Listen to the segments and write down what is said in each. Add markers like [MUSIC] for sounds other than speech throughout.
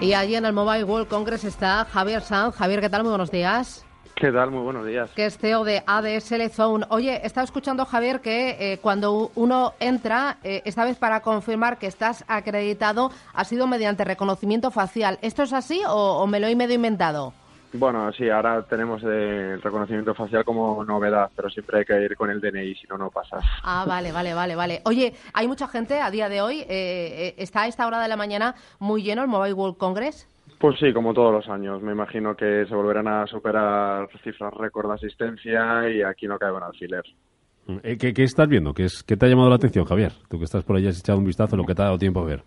Y allí en el Mobile World Congress está Javier Sanz. Javier, ¿qué tal? Muy buenos días. ¿Qué tal? Muy buenos días. Que es CEO de ADSL Zone. Oye, he estado escuchando, Javier, que eh, cuando uno entra, eh, esta vez para confirmar que estás acreditado, ha sido mediante reconocimiento facial. ¿Esto es así o, o me lo he medio inventado? Bueno, sí, ahora tenemos el reconocimiento facial como novedad, pero siempre hay que ir con el DNI, si no, no pasas. Ah, vale, vale, vale, vale. Oye, hay mucha gente a día de hoy, eh, eh, está a esta hora de la mañana muy lleno el Mobile World Congress. Pues sí, como todos los años. Me imagino que se volverán a superar cifras récord de asistencia y aquí no cae un alfiler. Eh, ¿Qué, ¿Qué, estás viendo? ¿Qué, es, ¿Qué te ha llamado la atención, Javier? Tú que estás por ahí, has echado un vistazo, lo que te ha dado tiempo a ver.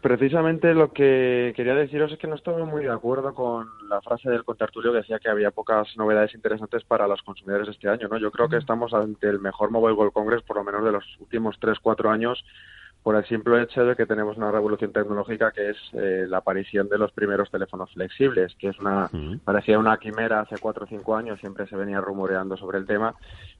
Precisamente lo que quería deciros es que no estoy muy de acuerdo con la frase del contertulio que decía que había pocas novedades interesantes para los consumidores este año. ¿no? Yo creo que estamos ante el mejor Mobile World Congress, por lo menos de los últimos 3-4 años, por el simple hecho de que tenemos una revolución tecnológica que es eh, la aparición de los primeros teléfonos flexibles, que es una parecía una quimera hace cuatro o cinco años, siempre se venía rumoreando sobre el tema,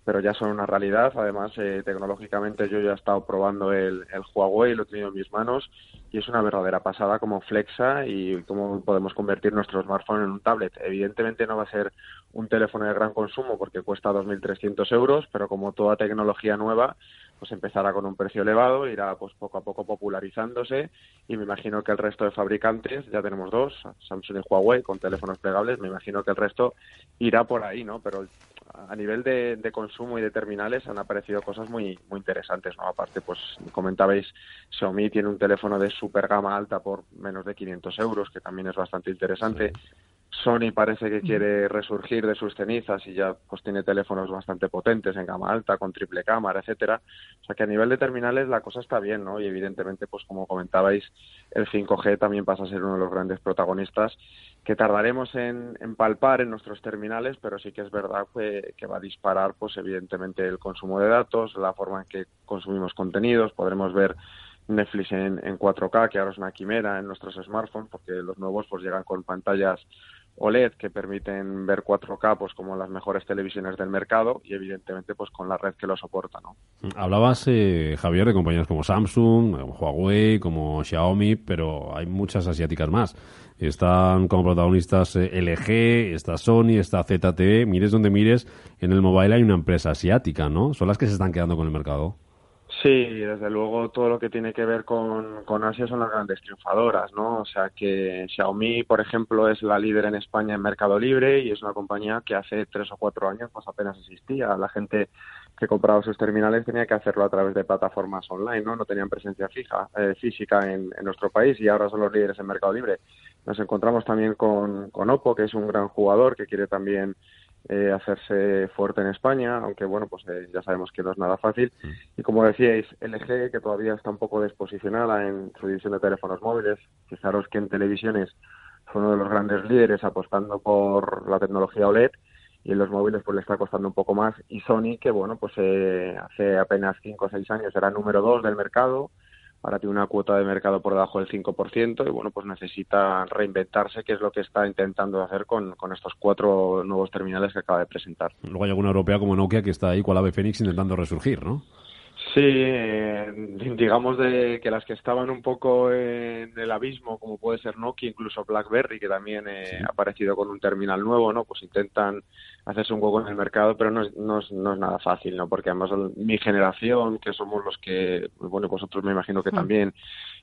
pero ya son una realidad. Además, eh, tecnológicamente yo ya he estado probando el, el Huawei, lo he tenido en mis manos y es una verdadera pasada como flexa y cómo podemos convertir nuestro smartphone en un tablet. Evidentemente no va a ser un teléfono de gran consumo porque cuesta 2.300 euros, pero como toda tecnología nueva, pues empezará con un precio elevado, irá pues poco a poco popularizándose y me imagino que el resto de fabricantes, ya tenemos dos, Samsung y Huawei con teléfonos plegables, me imagino que el resto irá por ahí, ¿no? Pero a nivel de, de, consumo y de terminales han aparecido cosas muy muy interesantes, ¿no? Aparte, pues comentabais, Xiaomi tiene un teléfono de super gama alta por menos de 500 euros, que también es bastante interesante. Sony parece que quiere resurgir de sus cenizas y ya pues tiene teléfonos bastante potentes en gama alta, con triple cámara, etcétera. O sea que a nivel de terminales la cosa está bien, ¿no? Y evidentemente, pues como comentabais, el 5G también pasa a ser uno de los grandes protagonistas que tardaremos en, en palpar en nuestros terminales, pero sí que es verdad que, que va a disparar, pues evidentemente el consumo de datos, la forma en que consumimos contenidos, podremos ver Netflix en, en 4K, que ahora es una quimera en nuestros smartphones, porque los nuevos pues llegan con pantallas OLED que permiten ver 4K pues como las mejores televisiones del mercado y evidentemente pues con la red que lo soporta, ¿no? Hablabas eh, Javier de compañías como Samsung, como Huawei, como Xiaomi, pero hay muchas asiáticas más. Están como protagonistas eh, LG, está Sony, está ZTE, mires donde mires, en el mobile hay una empresa asiática, ¿no? Son las que se están quedando con el mercado. Sí, desde luego todo lo que tiene que ver con, con Asia son las grandes triunfadoras, ¿no? O sea que Xiaomi, por ejemplo, es la líder en España en Mercado Libre y es una compañía que hace tres o cuatro años pues apenas existía. La gente que compraba sus terminales tenía que hacerlo a través de plataformas online, ¿no? No tenían presencia fija, eh, física en, en nuestro país y ahora son los líderes en Mercado Libre. Nos encontramos también con, con Oppo, que es un gran jugador que quiere también eh, hacerse fuerte en España, aunque bueno, pues eh, ya sabemos que no es nada fácil. Y como decíais, LG, que todavía está un poco desposicionada en su división de teléfonos móviles, fijaros que en televisiones fue uno de los grandes líderes apostando por la tecnología OLED y en los móviles pues le está costando un poco más. Y Sony, que bueno, pues eh, hace apenas 5 o 6 años era número 2 del mercado, ahora tiene una cuota de mercado por debajo del 5% y bueno, pues necesita reinventarse, que es lo que está intentando hacer con, con estos cuatro nuevos terminales que acaba de presentar. Luego hay alguna europea como Nokia que está ahí con la ave Fénix intentando resurgir, ¿no? Sí, eh, digamos de que las que estaban un poco en el abismo, como puede ser Nokia, incluso BlackBerry, que también eh, sí. ha aparecido con un terminal nuevo, ¿no? Pues intentan hacerse un hueco en el mercado, pero no es, no es, no es nada fácil, ¿no? Porque además mi generación, que somos los que, bueno, vosotros me imagino que también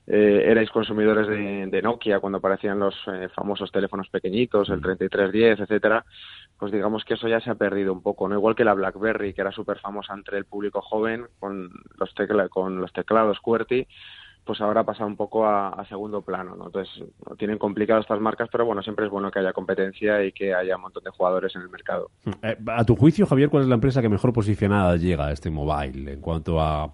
eh, erais consumidores de, de, Nokia cuando aparecían los eh, famosos teléfonos pequeñitos, el 3310, etcétera, pues digamos que eso ya se ha perdido un poco, ¿no? Igual que la BlackBerry, que era súper famosa entre el público joven con los, tecla con los teclados QWERTY, pues ahora pasa un poco a, segundo plano, ¿no? Entonces, tienen complicado estas marcas, pero bueno, siempre es bueno que haya competencia y que haya un montón de jugadores en el mercado. Eh, a tu juicio, Javier, ¿cuál es la empresa que mejor posicionada llega a este mobile en cuanto a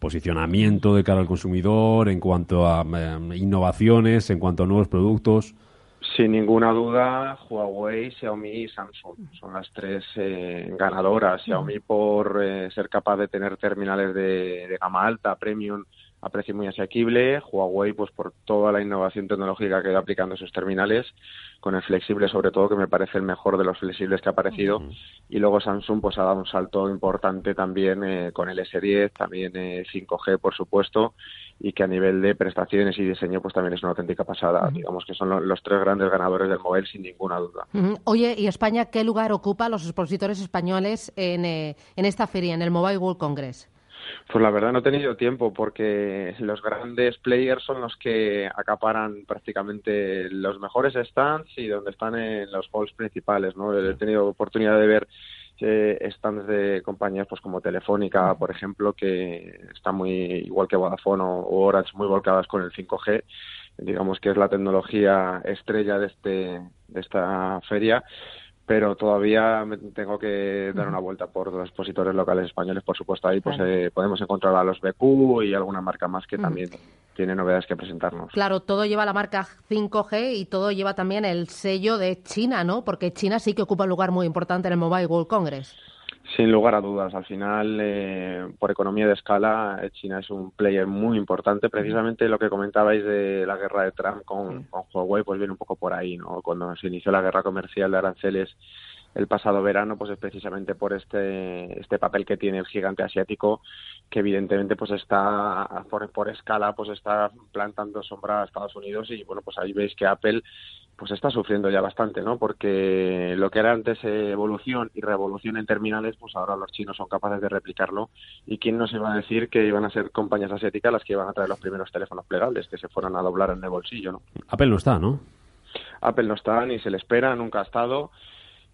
posicionamiento de cara al consumidor, en cuanto a eh, innovaciones, en cuanto a nuevos productos? Sin ninguna duda, Huawei, Xiaomi y Samsung son las tres eh, ganadoras. Xiaomi por eh, ser capaz de tener terminales de, de, gama alta, premium, a precio muy asequible. Huawei, pues por toda la innovación tecnológica que ha ido aplicando en sus terminales, con el flexible sobre todo, que me parece el mejor de los flexibles que ha aparecido. Uh -huh. Y luego Samsung, pues ha dado un salto importante también eh, con el S10, también 5G, por supuesto y que a nivel de prestaciones y diseño pues también es una auténtica pasada. Digamos que son los tres grandes ganadores del móvil sin ninguna duda. Oye, ¿y España qué lugar ocupa los expositores españoles en, eh, en esta feria, en el Mobile World Congress? Pues la verdad no he tenido tiempo porque los grandes players son los que acaparan prácticamente los mejores stands y donde están en los halls principales, ¿no? He tenido oportunidad de ver eh, stands de compañías pues como Telefónica, por ejemplo, que está muy igual que Vodafone o, o Orange muy volcadas con el 5G, digamos que es la tecnología estrella de este de esta feria pero todavía tengo que dar una vuelta por los expositores locales españoles. Por supuesto, ahí pues eh, podemos encontrar a los BQ y alguna marca más que también tiene novedades que presentarnos. Claro, todo lleva la marca 5G y todo lleva también el sello de China, ¿no? Porque China sí que ocupa un lugar muy importante en el Mobile World Congress. Sin lugar a dudas, al final, eh, por economía de escala, eh, China es un player muy importante. Precisamente lo que comentabais de la guerra de Trump con, Huawei, pues viene un poco por ahí, ¿no? Cuando se inició la guerra comercial de aranceles el pasado verano, pues es precisamente por este, este papel que tiene el gigante asiático, que evidentemente pues está por, por escala, pues está plantando sombra a Estados Unidos y bueno, pues ahí veis que Apple pues está sufriendo ya bastante, ¿no? Porque lo que era antes evolución y revolución en terminales, pues ahora los chinos son capaces de replicarlo. ¿Y quién nos iba a decir que iban a ser compañías asiáticas las que iban a traer los primeros teléfonos plegables, que se fueron a doblar en el bolsillo, ¿no? Apple no está, ¿no? Apple no está, ni se le espera, nunca ha estado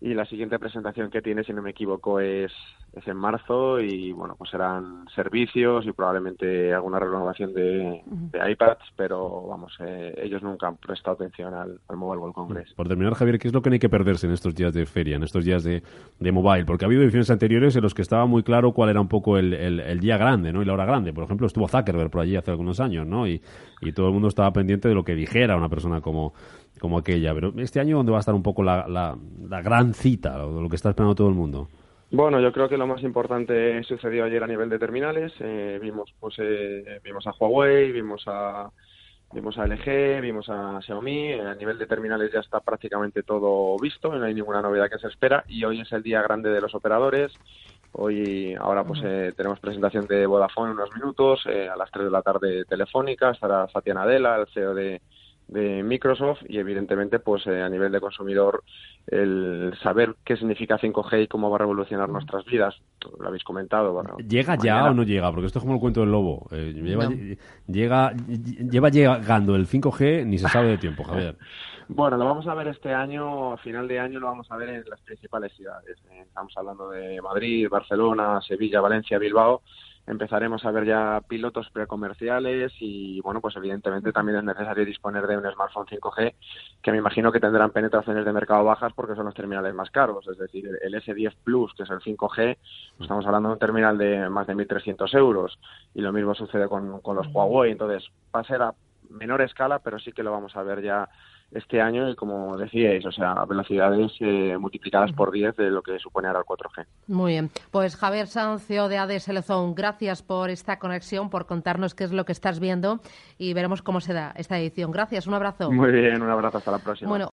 y la siguiente presentación que tiene, si no me equivoco, es, es en marzo y bueno, pues serán servicios y probablemente alguna renovación de, de iPads, pero vamos, eh, ellos nunca han prestado atención al, Mobile World Congress. Por terminar, Javier, ¿qué es lo que no hay que perderse en estos días de feria, en estos días de, de mobile? Porque ha habido ediciones anteriores en los que estaba muy claro cuál era un poco el, el, día grande, ¿no? Y la hora grande. Por ejemplo, estuvo Zuckerberg por allí hace algunos años, ¿no? Y, y todo el mundo estaba pendiente de lo que dijera una persona como como aquella. Pero este año, ¿dónde va a estar un poco la, la, gran cita, lo que está esperando todo el mundo? Bueno, yo creo que lo más importante sucedió ayer a nivel de terminales. Eh, vimos, pues, eh, vimos a Huawei, vimos a vimos a LG, vimos a Xiaomi. A nivel de terminales ya está prácticamente todo visto, no hay ninguna novedad que se espera. Y hoy es el día grande de los operadores. Hoy, ahora, pues eh, tenemos presentación de Vodafone en unos minutos. a las 3 de la tarde, Telefónica. Estará Satya Nadella, el CEO de, de Microsoft y evidentemente pues eh, a nivel de consumidor el saber qué significa 5G y cómo va a revolucionar nuestras vidas lo habéis comentado bueno, llega ya o no llega porque esto es como el cuento del lobo. Eh, lleva, llega lleva llegando el 5G ni se sabe de tiempo Javier. [LAUGHS] Bueno lo vamos a ver este año a final de año lo vamos a ver en las principales ciudades. Eh, estamos hablando de Madrid Barcelona Sevilla Valencia Bilbao empezaremos a ver ya pilotos precomerciales y bueno pues evidentemente también es necesario disponer de un smartphone 5G que me imagino que tendrán penetraciones de mercado bajas porque son los terminales más caros. Es decir el S10 Plus que es el 5G estamos hablando de un terminal de más de 1.300 euros. Y lo mismo sucede con, con los Huawei. Entonces va a ser a menor escala pero sí que lo vamos a ver ya este año y como decíais, o sea, velocidades eh, multiplicadas por 10 de lo que supone ahora el 4G. Muy bien. Pues Javier Sancio de ADS Telezón, gracias por esta conexión, por contarnos qué es lo que estás viendo y veremos cómo se da esta edición. Gracias, un abrazo. Muy bien, un abrazo, hasta la próxima. Bueno,